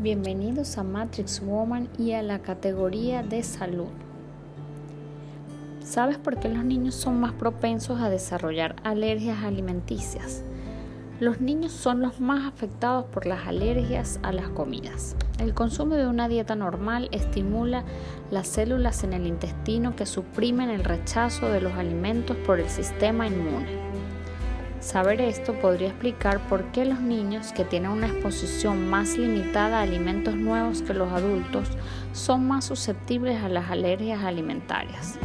Bienvenidos a Matrix Woman y a la categoría de salud. ¿Sabes por qué los niños son más propensos a desarrollar alergias alimenticias? Los niños son los más afectados por las alergias a las comidas. El consumo de una dieta normal estimula las células en el intestino que suprimen el rechazo de los alimentos por el sistema inmune. Saber esto podría explicar por qué los niños que tienen una exposición más limitada a alimentos nuevos que los adultos son más susceptibles a las alergias alimentarias.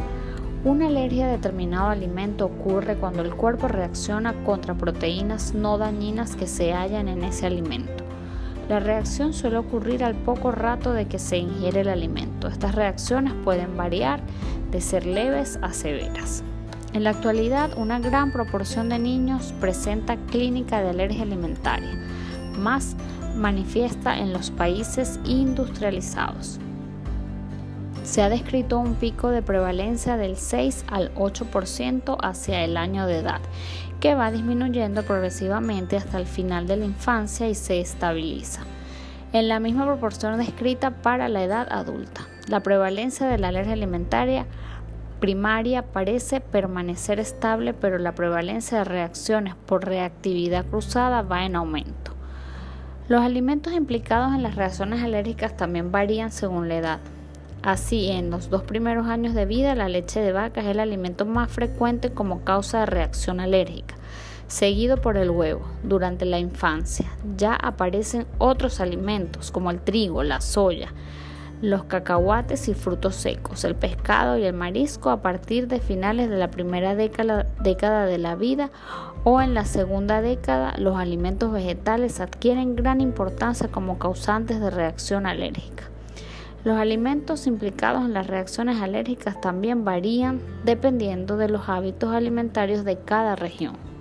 Una alergia a determinado alimento ocurre cuando el cuerpo reacciona contra proteínas no dañinas que se hallan en ese alimento. La reacción suele ocurrir al poco rato de que se ingiere el alimento. Estas reacciones pueden variar de ser leves a severas. En la actualidad, una gran proporción de niños presenta clínica de alergia alimentaria, más manifiesta en los países industrializados. Se ha descrito un pico de prevalencia del 6 al 8% hacia el año de edad, que va disminuyendo progresivamente hasta el final de la infancia y se estabiliza en la misma proporción descrita para la edad adulta. La prevalencia de la alergia alimentaria primaria parece permanecer estable, pero la prevalencia de reacciones por reactividad cruzada va en aumento. Los alimentos implicados en las reacciones alérgicas también varían según la edad. Así, en los dos primeros años de vida, la leche de vaca es el alimento más frecuente como causa de reacción alérgica, seguido por el huevo. Durante la infancia ya aparecen otros alimentos como el trigo, la soya, los cacahuates y frutos secos, el pescado y el marisco a partir de finales de la primera década, década de la vida o en la segunda década los alimentos vegetales adquieren gran importancia como causantes de reacción alérgica. Los alimentos implicados en las reacciones alérgicas también varían dependiendo de los hábitos alimentarios de cada región.